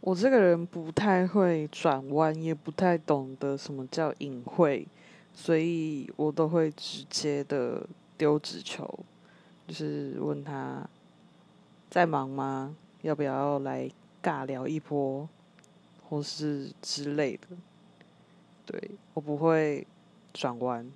我这个人不太会转弯也不太懂得什么叫隐晦所以我都会直接的丢纸球就是问他在忙吗？要不要来尬聊一波或是之类的。对我不会转弯。